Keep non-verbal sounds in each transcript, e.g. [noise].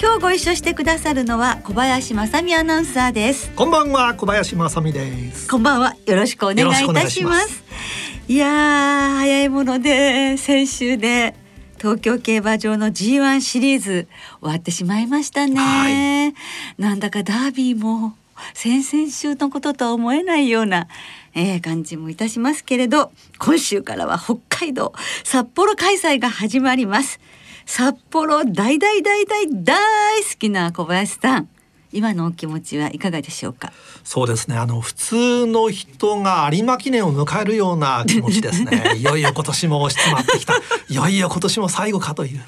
今日ご一緒してくださるのは小林正美アナウンサーです。こんばんは小林正美です。こんばんは。よろしくお願いいたします。いや早いもので先週で東京競馬場の G1 シリーズ終わってしまいましたね、はい、なんだかダービーも先々週のこととは思えないような、えー、感じもいたしますけれど今週からは北海道札幌開催が始まります札幌大大大大大好きな小林さん。今のお気持ちはいかがでしょうか？そうですね。あの普通の人が有馬記念を迎えるような気持ちですね。[laughs] いよいよ今年も押し詰まってきた。いよいよ今年も最後かという。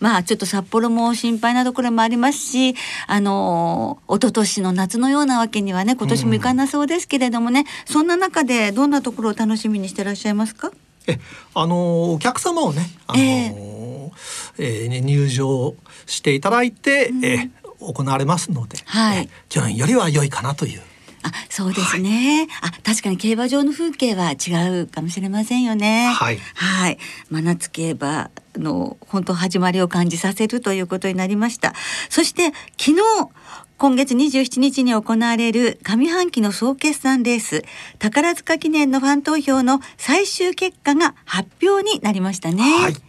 まあちょっと札幌も心配なところもありますし、あの一昨年の夏のようなわけにはね今年もいかなそうですけれどもね、うん、そんな中でどんなところを楽しみにしてらっしゃいますか？え、あのお客様をね、あのえー、えー、入場していただいて、うん、え行われますので、はい、去年よりは良いかなという。あ、そうですね。はい、あ、確かに競馬場の風景は違うかもしれませんよね。はい。はい。真夏競馬の本当始まりを感じさせるということになりました。そして昨日今月27日に行われる上半期の総決算レース宝塚記念のファン投票の最終結果が発表になりましたね。はい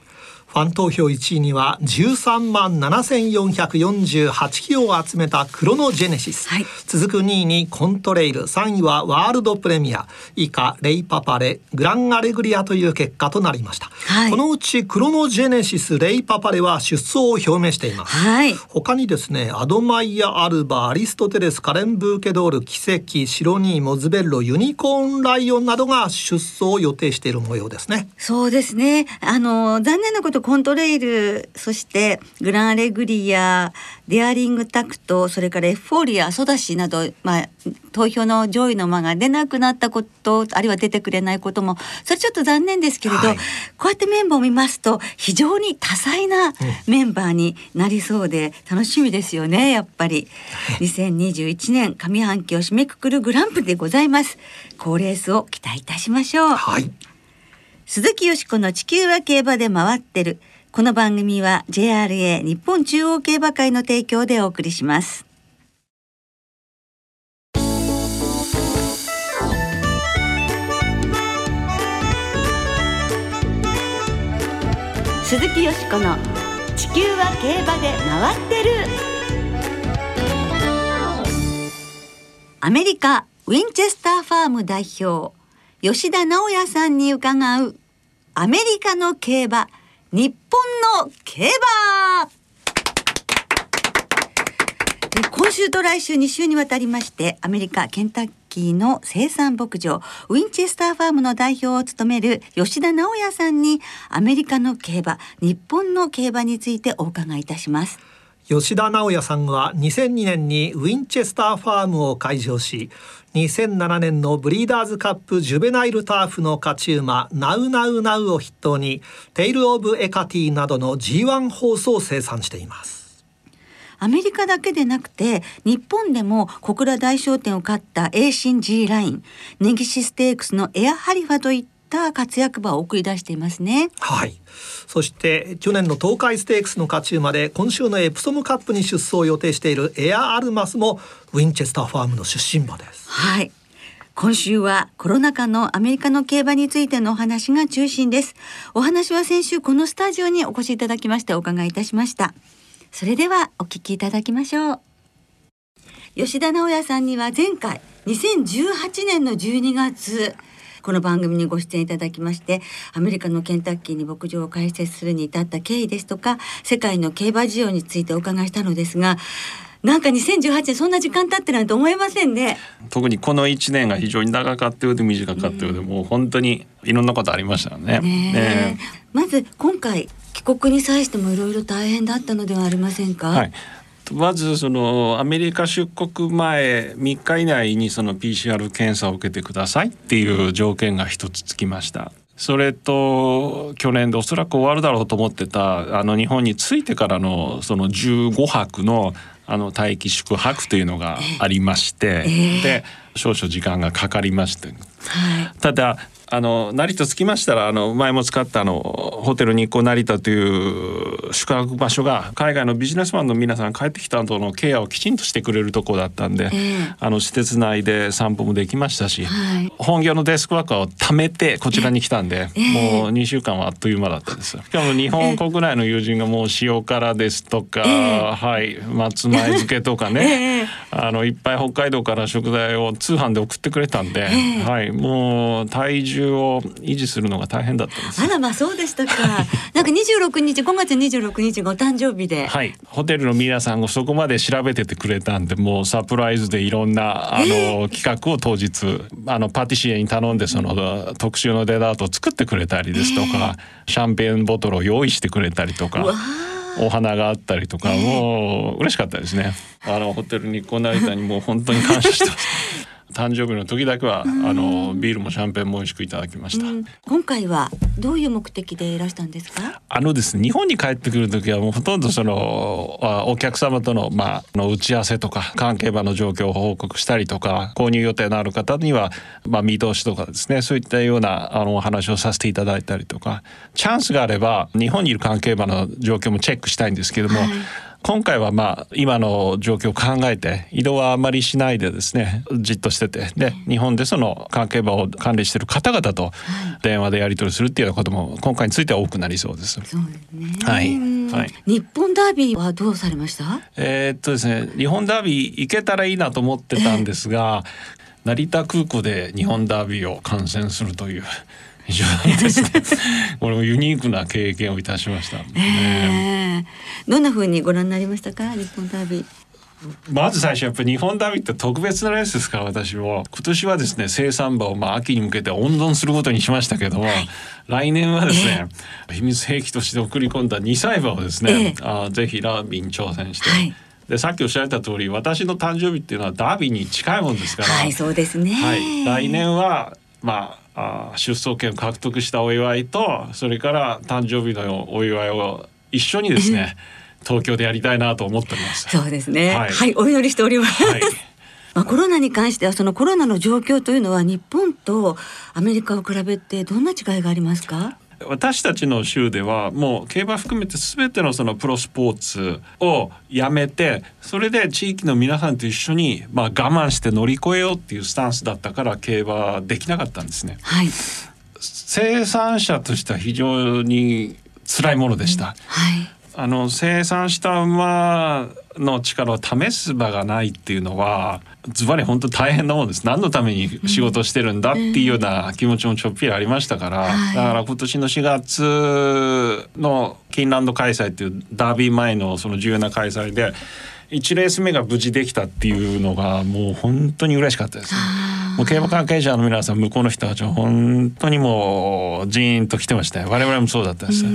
ファン投票1位には13万7448票を集めたクロノジェネシス、はい、続く2位にコントレイル。3位はワールドプレミア。以下レイパパレグランアレグリアという結果となりました、はい、このうちクロノジェネシスレイパパレは出走を表明しています、はい、他にですねアドマイヤアルバアリストテレスカレンブーケドール奇跡シロニーモズベッロユニコーンライオンなどが出走を予定している模様ですね。そうですね。あの残念なことコントレイルそしてグランアレグリアデアリングタクトそれからエフフォーリアソダシなど、まあ、投票の上位の馬が出なくなったことあるいは出てくれないこともそれちょっと残念ですけれど、はい、こうやってメンバーを見ますと非常に多彩なメンバーになりそうで楽しみですよねやっぱり。2021年上半期を締めくくるグランプリでございます。好レースを期待いたしましょう。はい、鈴木よしこの地球は競馬で回ってる。この番組は JRA 日本中央競馬会の提供でお送りします鈴木よしこの地球は競馬で回ってるアメリカウィンチェスターファーム代表吉田直也さんに伺うアメリカの競馬日本の競馬。今週と来週2週にわたりましてアメリカケンタッキーの生産牧場ウィンチェスターファームの代表を務める吉田直也さんにアメリカの競馬日本の競馬についてお伺いいたします。吉田直也さんは2002年にウィンチェスターファームを開場し2007年のブリーダーズカップジュベナイルターフの勝ち馬ナウナウナウを筆頭にテイル・オブ・エカティなどの G1 ホースを生産しています。アメリカだけでなくて日本でも小倉大賞典を勝ったエーシン G ライン根岸ステークスのエアハリファといったった活躍馬を送り出していますね。はい。そして去年の東海ステークスの勝ち馬で今週のエプソムカップに出走を予定しているエアアルマスもウィンチェスターファームの出身馬です。はい。今週はコロナ禍のアメリカの競馬についてのお話が中心です。お話は先週このスタジオにお越しいただきましてお伺いいたしました。それではお聞きいただきましょう。吉田直也さんには前回2018年の12月この番組にご出演いただきましてアメリカのケンタッキーに牧場を開設するに至った経緯ですとか世界の競馬事情についてお伺いしたのですがなんか2018年そんな時間経ってないと思えませんね。特にこの1年が非常に長かったようで短かったようで、うん、もう本当にいろんなことありましたね。ねまず今回帰国に際してもいろいろ大変だったのではありませんか、はいまずそのアメリカ出国前3日以内にその PCR 検査を受けてくださいっていう条件が一つつきました。それと去年でおそらく終わるだろうと思ってたあの日本に着いてからのその15泊のあの待機宿泊というのがありまして、えー、で少々時間がかかりまして、はい、ただあの成田着きましたらあの前も使ったあのホテル日光成田という宿泊場所が海外のビジネスマンの皆さん帰ってきた後のケアをきちんとしてくれるとこだったんで、えー、あの施設内で散歩もできましたし、はい、本業のデスクワークを貯めてこちらに来たんで、えー、もう2週間はあっという間だったです。しかも日本国内の友人がもう塩辛ですとか、えー、はい松前漬けとかね、[laughs] あのいっぱい北海道から食材を通販で送ってくれたんで、はいもう体重重を維持するのが大変だったんですあらまあそうでしたか。[laughs] なんか26日5月26日がお誕生日で。はい。ホテルの皆さんがそこまで調べててくれたんでもうサプライズでいろんなあの、えー、企画を当日あのパティシエに頼んでその特集のデザートを作ってくれたりですとか、えー、シャンペーンボトルを用意してくれたりとか。お花があったりとか、もう嬉しかったですね。[laughs] あのホテルにこの間にもう本当に感謝してます。[laughs] 誕生日の時だけは、あのビールもシャンペーンも美味しくいただきました、今回はどういう目的でいらしたんですか？あのですね日本に帰ってくる時はもうほとんどそのお客様とのまあの打ち合わせとか関係場の状況を報告したりとか購入予定のある方にはまあ見通しとかですねそういったようなあのお話をさせていただいたりとかチャンスがあれば日本にいる関係場の状況もチェックしたいんですけども、はい今回はまあ今の状況を考えて移動はあまりしないでですねじっとしててで日本でその関係場を管理している方々と電話でやり取りするっていうようなことも今回については多くなりそうです。そうですね。はい。はい。日本ダービーはどうされました？えー、っとですね日本ダービー行けたらいいなと思ってたんですが、[laughs] 成田空港で日本ダービーを観戦するという。非常にですねこれもユニークな経験をいたしました、えー、どんな風にご覧になりましたか？日本ダービー。まず最初やっぱり日本ダービーって特別なレースですから私も今年はですね生産馬をまあ秋に向けて温存することにしましたけども、はい、来年はですね、えー、秘密兵器として送り込んだ2歳馬をですね、えー、あぜひラービーに挑戦して、はい。でさっきおっしゃられた通り私の誕生日っていうのはダービーに近いもんですから、はいそうですね、はい、来年はまああ出走権を獲得したお祝いとそれから誕生日のお祝いを一緒にですね [laughs] 東京でやりたいなと思っております。そうですね。はい、はい、お祈りしております。はい [laughs] まあ、コロナに関してはそのコロナの状況というのは日本とアメリカを比べてどんな違いがありますか？私たちの州ではもう競馬含めて全てのそのプロスポーツをやめてそれで地域の皆さんと一緒にまあ我慢して乗り越えようっていうスタンスだったから競馬できなかったんですね。はい、生産者としては非常に辛いものでした。うん、はいあの生産した馬の力を試す場がないっていうのはズバリ本当大変なもんです。何のために仕事してるんだっていうような気持ちもちょっぴりありましたから、だから今年の4月のキンランド開催っていうダービー前のその重要な開催で1レース目が無事できたっていうのがもう本当に嬉しかったです、ね。もう競馬関係者の皆さん向こうの人たちは本当にもうジーンと来てましたよ。我々もそうだったです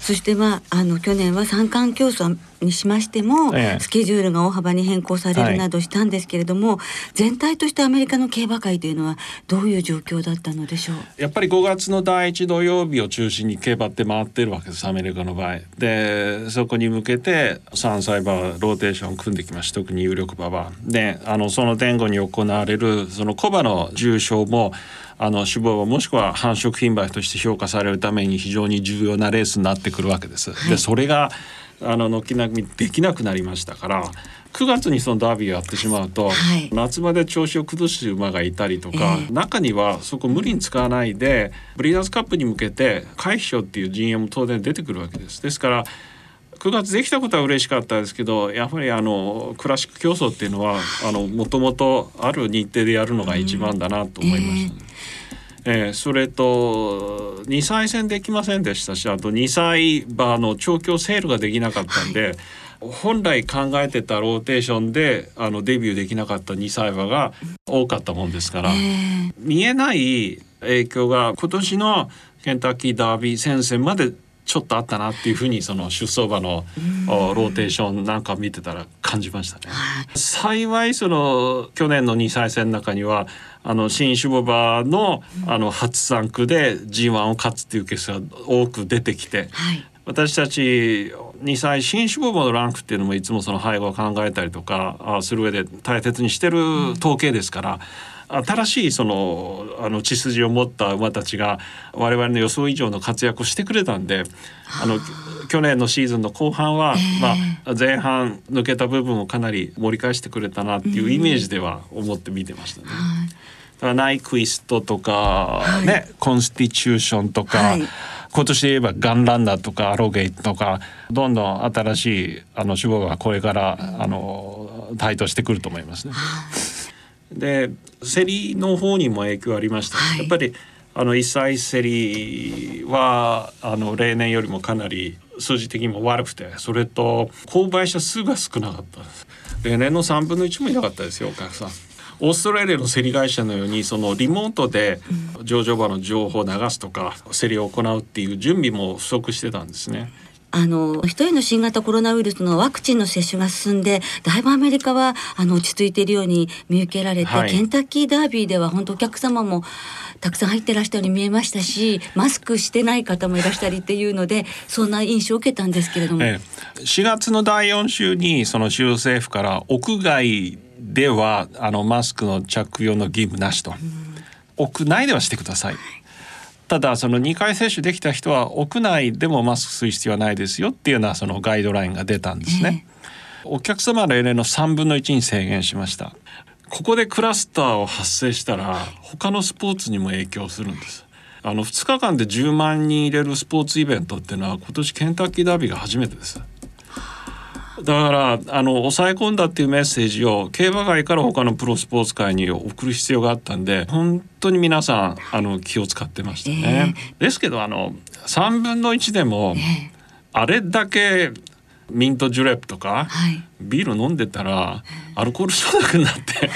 そしてまああの去年は三冠競争にしましても、ええ、スケジュールが大幅に変更されるなどしたんですけれども、はい、全体としてアメリカの競馬界というのはどういう状況だったのでしょう？やっぱり5月の第一土曜日を中心に競馬って回ってるわけですアメリカの場合。でそこに向けて3歳馬ローテーションを組んできました。特に有力馬は。であのその前後に行われるその小馬の重賞もあの脂肪はもしくは繁殖品馬として評価されるために非常に重要なレースになってくるわけです。はい、でそれがあの軒並みできなくなりましたから9月にそのダービーをやってしまうと、はい、夏場で調子を崩す馬がいたりとか、えー、中にはそこ無理に使わないでブリーダーズカップに向けて回避賞っていう陣営も当然出てくるわけです。ですから9月できたことは嬉しかったですけどやはりあのクラシック競争っていうのはあのもともとある日程でやるのが一番だなと思いました、ね。えー、えー、それと2歳戦できませんでしたしあと2歳馬の調教セールができなかったんで、はい、本来考えてたローテーションであのデビューできなかった2歳馬が多かったもんですから、えー、見えない影響が今年のケンタッキーダービー戦線までちょっとあったなっていうふうにその出走馬のローテーションなんか見てたら感じましたね。幸いその去年の2歳戦の中にはあの新種牡馬のあの初産駒で G1 を勝つっていうケースが多く出てきて、はい、私たち2歳新種馬場のランクっていうのもいつもその背後を考えたりとかする上で大切にしてる統計ですから。うん新しいそのあの血筋を持った馬たちが我々の予想以上の活躍をしてくれたんであの去年のシーズンの後半は、まあ、前半抜けた部分をかなり盛り返してくれたなっていうイメージでは思って見てましたね。だからナイクイストとか、ね、はい、コンスティチューションとか、はい、今年で言えばガンランナーとかアロゲイとかどんどん新しいあの種がこれからあの台頭してくると思いますね。で競りの方にも影響ありました、はい、やっぱりあの一歳競りはあの例年よりもかなり数字的にも悪くてそれと購買者数が少なかったです。例年の3分の1もいなかったですよお客さん。オーストラリアの競り会社のようにそのリモートで上場場の情報を流すとか競りを行うっていう準備も不足してたんですね。あの一人の新型コロナウイルスのワクチンの接種が進んでだいぶアメリカはあの落ち着いているように見受けられて、はい、ケンタッキーダービーでは本当お客様もたくさん入ってらしたように見えましたしマスクしてない方もいらしたりっていうのでそんな印象を受けたんですけれども、ええ、4月の第4週にその州政府から屋外ではあのマスクの着用の義務なしと、屋内ではしてください。ただその2回接種できた人は屋内でもマスクする必要はないですよっていうようなそのガイドラインが出たんですね。えー、お客様の例年の3分の1に制限しました。ここでクラスターを発生したら他のスポーツにも影響するんです。あの2日間で10万人入れるスポーツイベントっていうのは今年ケンタッキーダービーが初めてです。だからあの抑え込んだっていうメッセージを競馬界から他のプロスポーツ界に送る必要があったんで本当に皆さんあの気を使ってましたね。えー、ですけどあの3分の1でも、あれだけミントジュレップとか、はい、ビール飲んでたらアルコール症なくなって。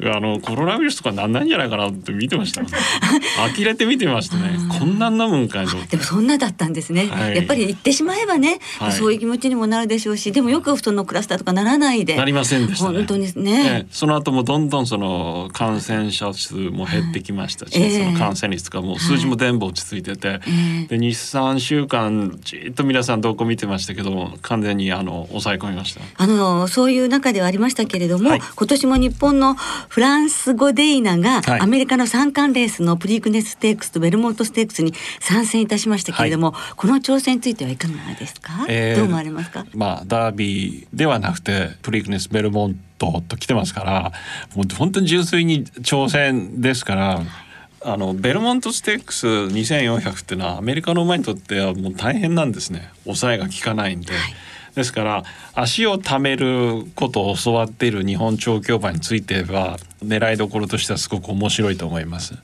[laughs] あのコロナウイルスとかなんないんじゃないかなって見てました [laughs] 呆れて見てましたね。こんなん飲むんかいでもそんなだったんですね、はい、やっぱり言ってしまえばね、はい、そういう気持ちにもなるでしょうしでもよくそのクラスターとかならないで。なりませんでした、ね、本当にね、ね、その後もどんどんその感染者数も減ってきましたし、えー、その感染率とかも数字も全部落ち着いてて、はい、で23週間じっと皆さん動向見てましたけど完全にあの抑え込みました？あのそういう中ではありましたけれども、はい、今年も日本のフランス語デイナが、アメリカの三冠レースのプリークネスステークスとベルモントステークスに参戦いたしましたけれども、この挑戦についてはいかがですか、えー、どう思われますか？まあダービーではなくてプリークネスベルモントと来てますからもう本当に純粋に挑戦ですから。あのベルモントステークス2400っていうのはアメリカの馬にとってはもう大変なんですね。抑えが効かないんで、はい、ですから足を貯めることを教わっている日本調教馬については狙いどころとしてはすごく面白いと思います。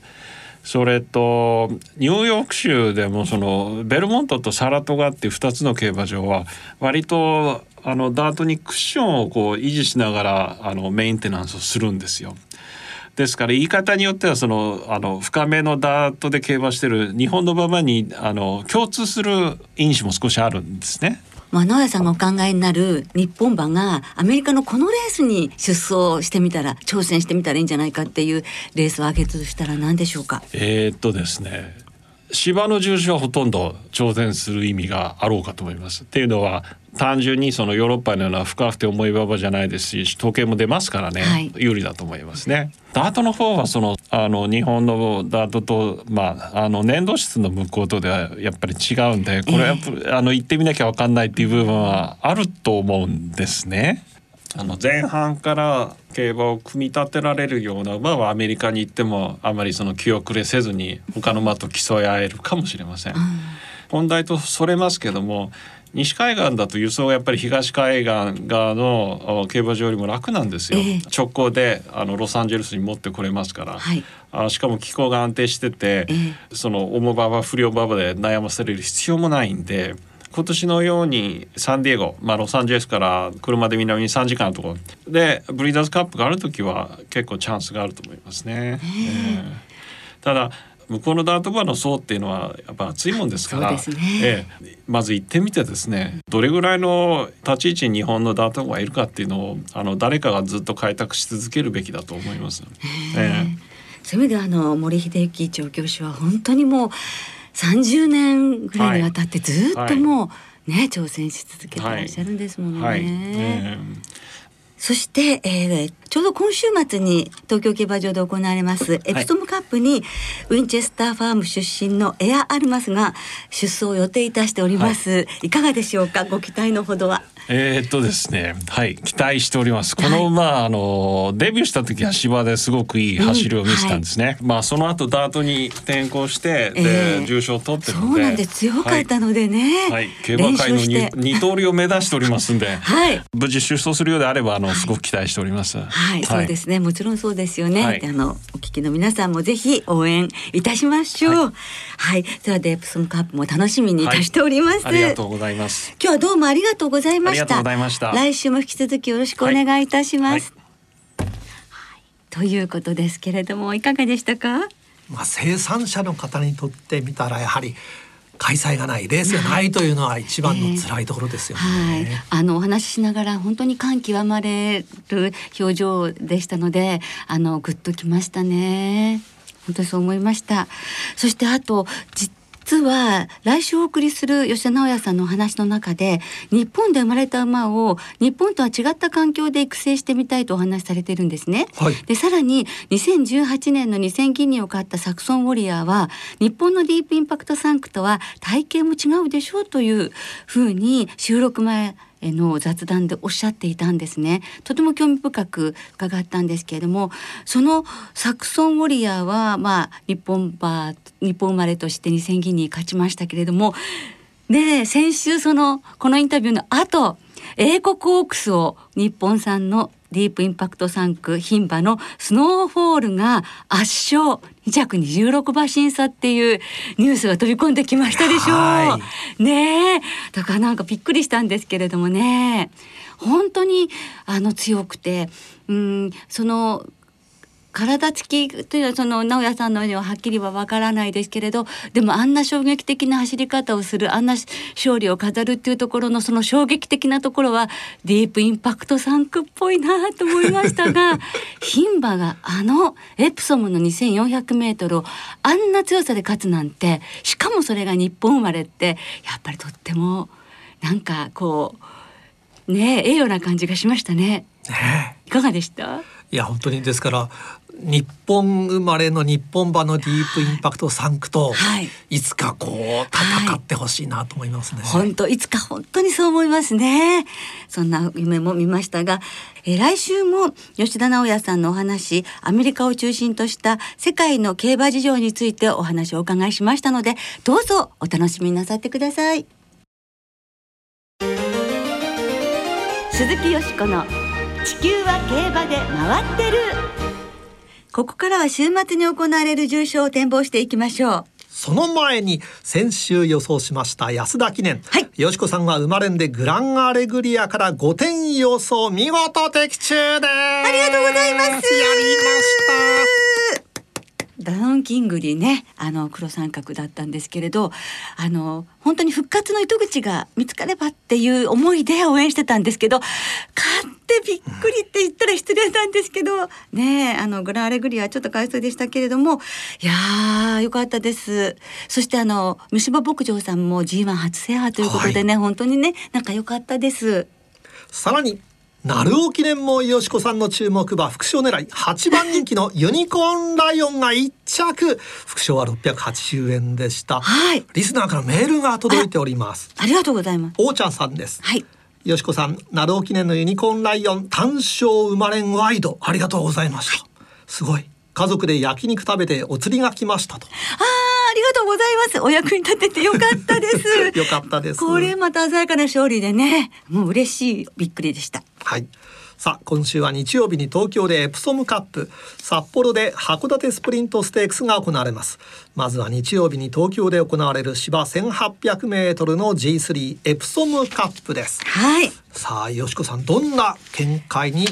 それとニューヨーク州でもそのベルモントとサラトガっていう2つの競馬場は割とあのダートにクッションをこう維持しながらあのメンテナンスをするんですよ。ですから言い方によってはそのあの深めのダートで競馬してる日本の馬場にあの共通する因子も少しあるんですね。まあ、直哉さんがお考えになる日本馬がアメリカのこのレースに出走してみたら挑戦してみたらいいんじゃないかっていうレースを挙げとしたら何でしょうか？えー、っとですね芝の重視はほとんど挑戦する意味があろうかと思います。っていうのは単純にそのヨーロッパのような深くて重い馬場じゃないですし統計も出ますからね、はい、有利だと思いますね。ダートの方はそのあの日本のダートと、まあ、あの粘土質の向こうとではやっぱり違うんでこれはえー、あの行ってみなきゃ分かんないっていう部分はあると思うんですね。あの前半から競馬を組み立てられるような馬はアメリカに行ってもあまりその気遅れせずに他の馬と競い合えるかもしれません。うん、本題とそれますけども西海岸だと輸送がやっぱり東海岸側の競馬場よりも楽なんですよ、えー、直行であのロサンゼルスに持ってこれますから、はい、あしかも気候が安定してて、えー、その重馬場不良馬場で悩まされる必要もないんで今年のようにサンディエゴ、まあ、ロサンゼルスから車で南に3時間のところ。でブリーダーズカップがある時は結構チャンスがあると思いますね。えー、ただ向こうのダートバーの層っていうのはやっぱ厚いもんですから、ね。ええ、まず行ってみてですねどれぐらいの立ち位置に日本のダートバーがいるかっていうのをあの誰かがずっと開拓し続けるべきだと思います。え。え、そういう意味であの森秀幸調教師は本当にもう30年ぐらいにわたってずっともう、はい。ね挑戦し続けていらっしゃるんですもんね。はい。はいえ。ーそして、えー、ちょうど今週末に東京競馬場で行われますエプソムカップに、ウィンチェスターファーム出身のエアアルマスが出走を予定いたしております、はい、いかがでしょうか？ご期待のほどはえー、っとですねはい期待しております。この馬、はい、あのデビューした時は芝ですごくいい走りを見せたんですね、うんはい、まあその後ダートに転向してで、え。ー、重賞を取ってるので。そうなんで強かったのでね、はい、競馬界の二刀流を目指しておりますんで、[laughs] はい、無事出走するようであればあのすごく期待しております。はい、そうですね。もちろんそうですよね。はい、あのお聞きの皆さんもぜひ応援いたしましょう。はい、はい、ではデープソンカップも楽しみにい。たしております、ありがとうございます。今日はどうもありがとうございましりがとうございました。来週も引き続きよろしくお願いいたします。ということですけれどもいかがでしたか？まあ生産者の方にとってみたらやはり開催がないレースがないというのは一番の辛いところですよね。はい、あのお話ししながら本当に感極まれる表情でしたので、あのグッときましたね。本当にそう思いました。そしてあと実は来週お送りする吉田直也さんのお話の中で日本で生まれた馬を日本とは違った環境で育成してみたいとお話しされてるんですね。はい、でさらに2018年の2000ギニを買ったサクソンウォリアーは日本のディープインパクトサンクとは体型も違うでしょうというふうに収録前の雑談でおっしゃっていたんですね。とても興味深く伺ったんですけれどもそのサクソンウォリアーはまあ日本馬日本生まれとして2000銀に勝ちましたけれどもで先週そのこのインタビューの後英国オークスを日本産のディープインパクト3区牝馬のスノーフォールが圧勝2着に16馬審査っていうニュースが飛び込んできましたでしょう。ねだからなんかびっくりしたんですけれどもね。本当にあの強くてうんその体つきというのはその直哉さんのようにははっきりはわからないですけれどでもあんな衝撃的な走り方をするあんな勝利を飾るっていうところのその衝撃的なところはディープインパクト3区っぽいなと思いましたが [laughs] 牝馬があのエプソムの 2400m をあんな強さで勝つなんてしかもそれが日本生まれってやっぱりとってもなんかこうねええような感じがしましたね。ね。いかがでした？いや本当に。ですから日本生まれの日本馬のディープインパクト3区と、はい、いつかこう戦ってほしいなと思いますね。本、当、いつか本当にそう思いますね。そんな夢も見ましたが、えー、来週も吉田直也さんのお話、アメリカを中心とした世界の競馬事情についてお話をお伺いしましたので、どうぞお楽しみなさってください。鈴木よしこの地球は競馬で回ってる。ここからは週末に行われる重賞を展望していきましょう。その前に先週予想しました安田記念、はい、よしこさんは生まれんでグランアレグリアから5点予想見事的中です。ありがとうございます。やりましたダウンキングリねあの黒三角だったんですけれどあの本当に復活の糸口が見つかればっていう思いで応援してたんですけど勝ってびっくりって言ったら失礼なんですけどねあのグランアレグリアちょっとかわいそうでしたけれどもいやーよかったです。そしてあの虫歯牧場さんも G1 初制覇ということでね、はい、本当にねなんか良かったです。さらに鳴尾記念もよしこさんの注目馬副賞狙い8番人気のユニコーンライオンが1着。副賞は680円でした、はい、リスナーからメールが届いております。ありがとうございます。おーちゃんさんです。はい。よしこさん、鳴尾記念のユニコーンライオン単勝生まれんワイドありがとうございました、はい、すごい。家族で焼肉食べてお釣りが来ましたと。あありがとうございます。お役に立ててよかったです。[laughs] よかったです。これまた鮮やかな勝利でね。もう嬉しいびっくりでした。はい。さあ今週は日曜日に東京でエプソムカップ。札幌で函館スプリントステークスが行われます。まずは日曜日に東京で行われる芝1800メートルの G3 エプソムカップです。はい。さあよしこさんどんな見解に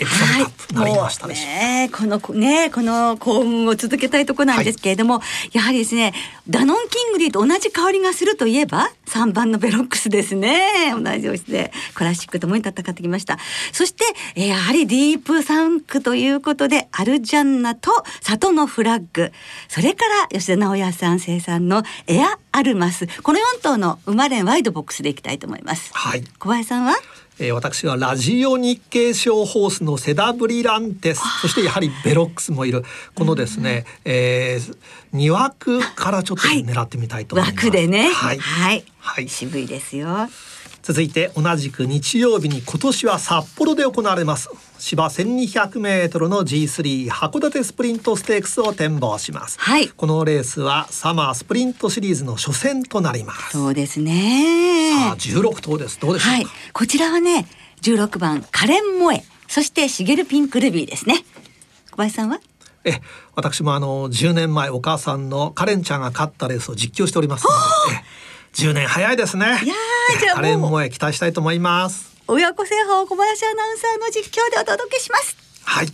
エプソムカップなりましたでしょうか、はい、ねこのねこの幸運を続けたいところなんですけれども、はい、やはりですねダノンキングリーと同じ香りがするといえば3番のヴェロックスですね。同じ押しでクラシックともに戦ってきました。そしてえやはりディープサンクということでアルジャンナと里のフラッグ。それから吉田直也さん生産のエアアルマス。この4頭の馬連ワイドボックスでいきたいと思います。はい。小林さんは？えー、私はラジオ日経賞ホースのセダブリランテス。そしてやはりベロックスもいる。このですね、えー、2枠からちょっと狙ってみたいと思います。枠でね、はい、はい、はい、渋いですよ。続いて同じく日曜日に今年は札幌で行われます。芝1200メートルの G3 函館スプリントステークスを展望します、はい、このレースはサマースプリントシリーズの初戦となります。そうですね。さあ16頭です。どうでしょうか、はい、こちらはね16番カレンモエそしてシゲルピンクルビーですね。小林さんは？え私もあの10年前お母さんのカレンちゃんが勝ったレースを実況しておりますので [laughs] 10年早いですね。いやじゃあカレン萌え期待したいと思います。親子制覇を小林アナウンサーの実況でお届けします。はい。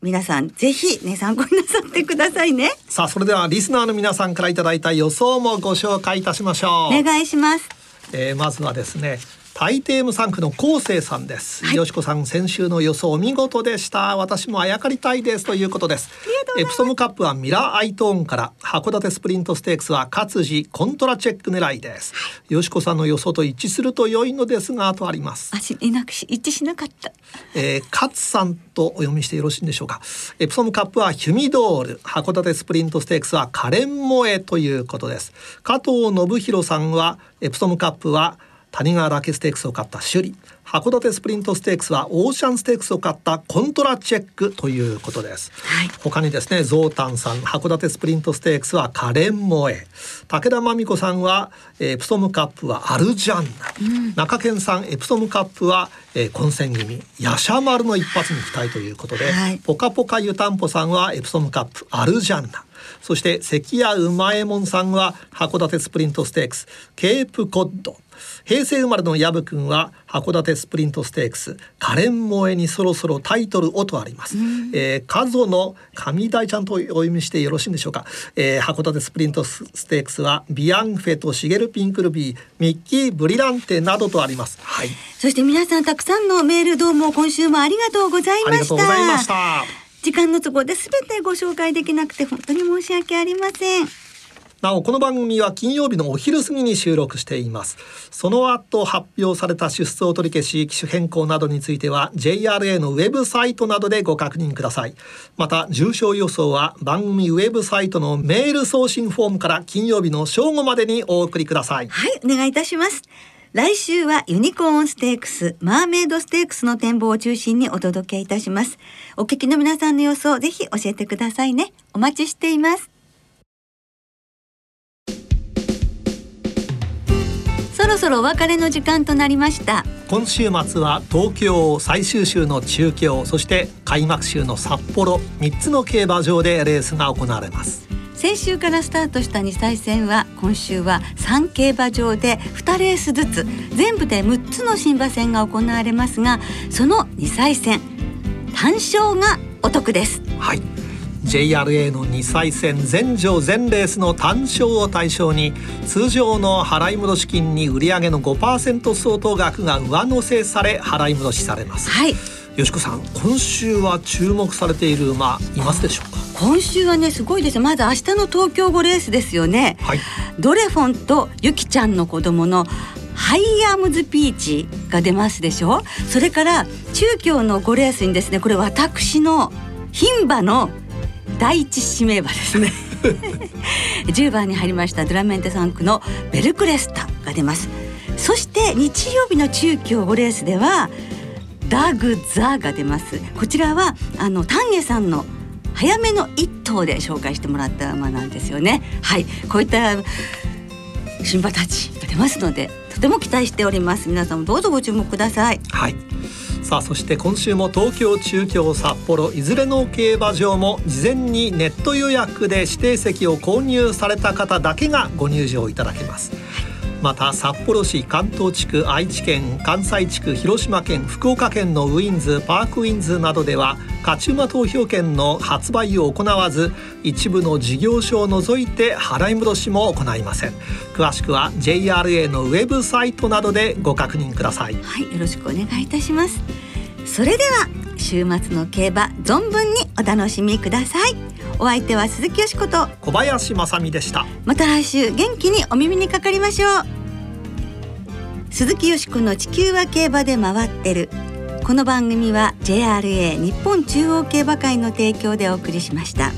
皆さんぜひね参考になさってくださいね。さあそれではリスナーの皆さんからいただいた予想もご紹介いたしましょう。お願いします、えー、まずはですね大抵無産区の高生さんです、はい、よしこさん先週の予想見事でした。私もあやかりたいですということです。エプソムカップはミラアイトーンから函館スプリントステークスは勝地コントラチェック狙いです、はい、よしこさんの予想と一致すると良いのですがとあります。あしいなくし一致しなかった、えー、勝さんとお読みしてよろしいんでしょうか。エプソムカップはヒュミドール函館スプリントステークスはカレンモエということです。加藤信弘さんはエプソムカップは谷川岳ステークスを勝ったシュリ函館スプリントステークスはオーシャンステークスを勝ったコントラチェックということです、はい、他にですねゾウタンさん函館スプリントステークスはカレンモエ。武田真美子さんはエプソムカップはアルジャンナ、うん、中堅さんエプソムカップは、えー、混戦組。ヤシャマルの一発に期待ということで、はい、ポカポカ湯たんぽさんはエプソムカップアルジャンナ。そして関谷馬右衛門さんは函館スプリントステークス。ケープコッド平成生まれの薮君は函館スプリントステークスカレンモエにそろそろタイトルをとあります、えー、カゾの上大ちゃんとお読みしてよろしいんでしょうか、えー、函館スプリントステークスはビアンフェとシゲルピンクルビーミッキーブリランテなどとあります。はい。そして皆さんたくさんのメールどうも今週もありがとうございました。ありがとうございました。時間の都合で全てご紹介できなくて本当に申し訳ありませんなおこの番組は金曜日のお昼過ぎに収録していますその後発表された出走取り消し機種変更などについては JRA のウェブサイトなどでご確認くださいまた重症予想は番組ウェブサイトのメール送信フォームから金曜日の正午までにお送りくださいはいお願いいたします来週はユニコーンステークス、マーメイドステークスの展望を中心にお届けいたします。お聞きの皆さんの予想、ぜひ教えてくださいね。お待ちしています。ろそろお別れの時間となりました。今週末は東京最終週の中京そして開幕週の札幌3つの競馬場でレースが行われます。先週からスタートした2歳戦は今週は3競馬場で2レースずつ全部で6つの新馬戦が行われますがその2歳戦単勝がお得です。はい JRA の2歳戦全場全レースの単勝を対象に通常の払い戻し金に売上の5%相当額が上乗せされ払い戻しされます。はい。よしこさん今週は注目されている馬いますでしょうか？今週はねすごいです。まず明日の東京5レースですよね、はい、ドレフォンとゆきちゃんの子供のハイアムズビーチが出ますでしょ？それから中京の5レースにですねこれ私の牝馬の第一指名馬ですね。[laughs] 10番に入りましたドゥラメンテ産駒のベルクレスタが出ます。そして日曜日の中京5レースではダグザが出ます。こちらはあの丹下さんの早めの一頭で紹介してもらった馬なんですよね。はい。こういった新馬たちが出ますのでとても期待しております。皆さんもどうぞご注目ください。はい。さあそして今週も東京中京札幌いずれの競馬場も事前にネット予約で指定席を購入された方だけがご入場いただけます。また札幌市関東地区愛知県関西地区広島県福岡県のウィンズパークウィンズなどでは勝ち馬投票券の発売を行わず一部の事業所を除いて払い戻しも行いません。詳しくは JRA のウェブサイトなどでご確認ください。はいよろしくお願いいたしますそれでは週末の競馬存分にお楽しみください。お相手は鈴木よしこと。小林正美でした。また来週元気にお耳にかかりましょう。鈴木よしこの地球は競馬で回ってる。この番組は JRA 日本中央競馬会の提供でお送りしました。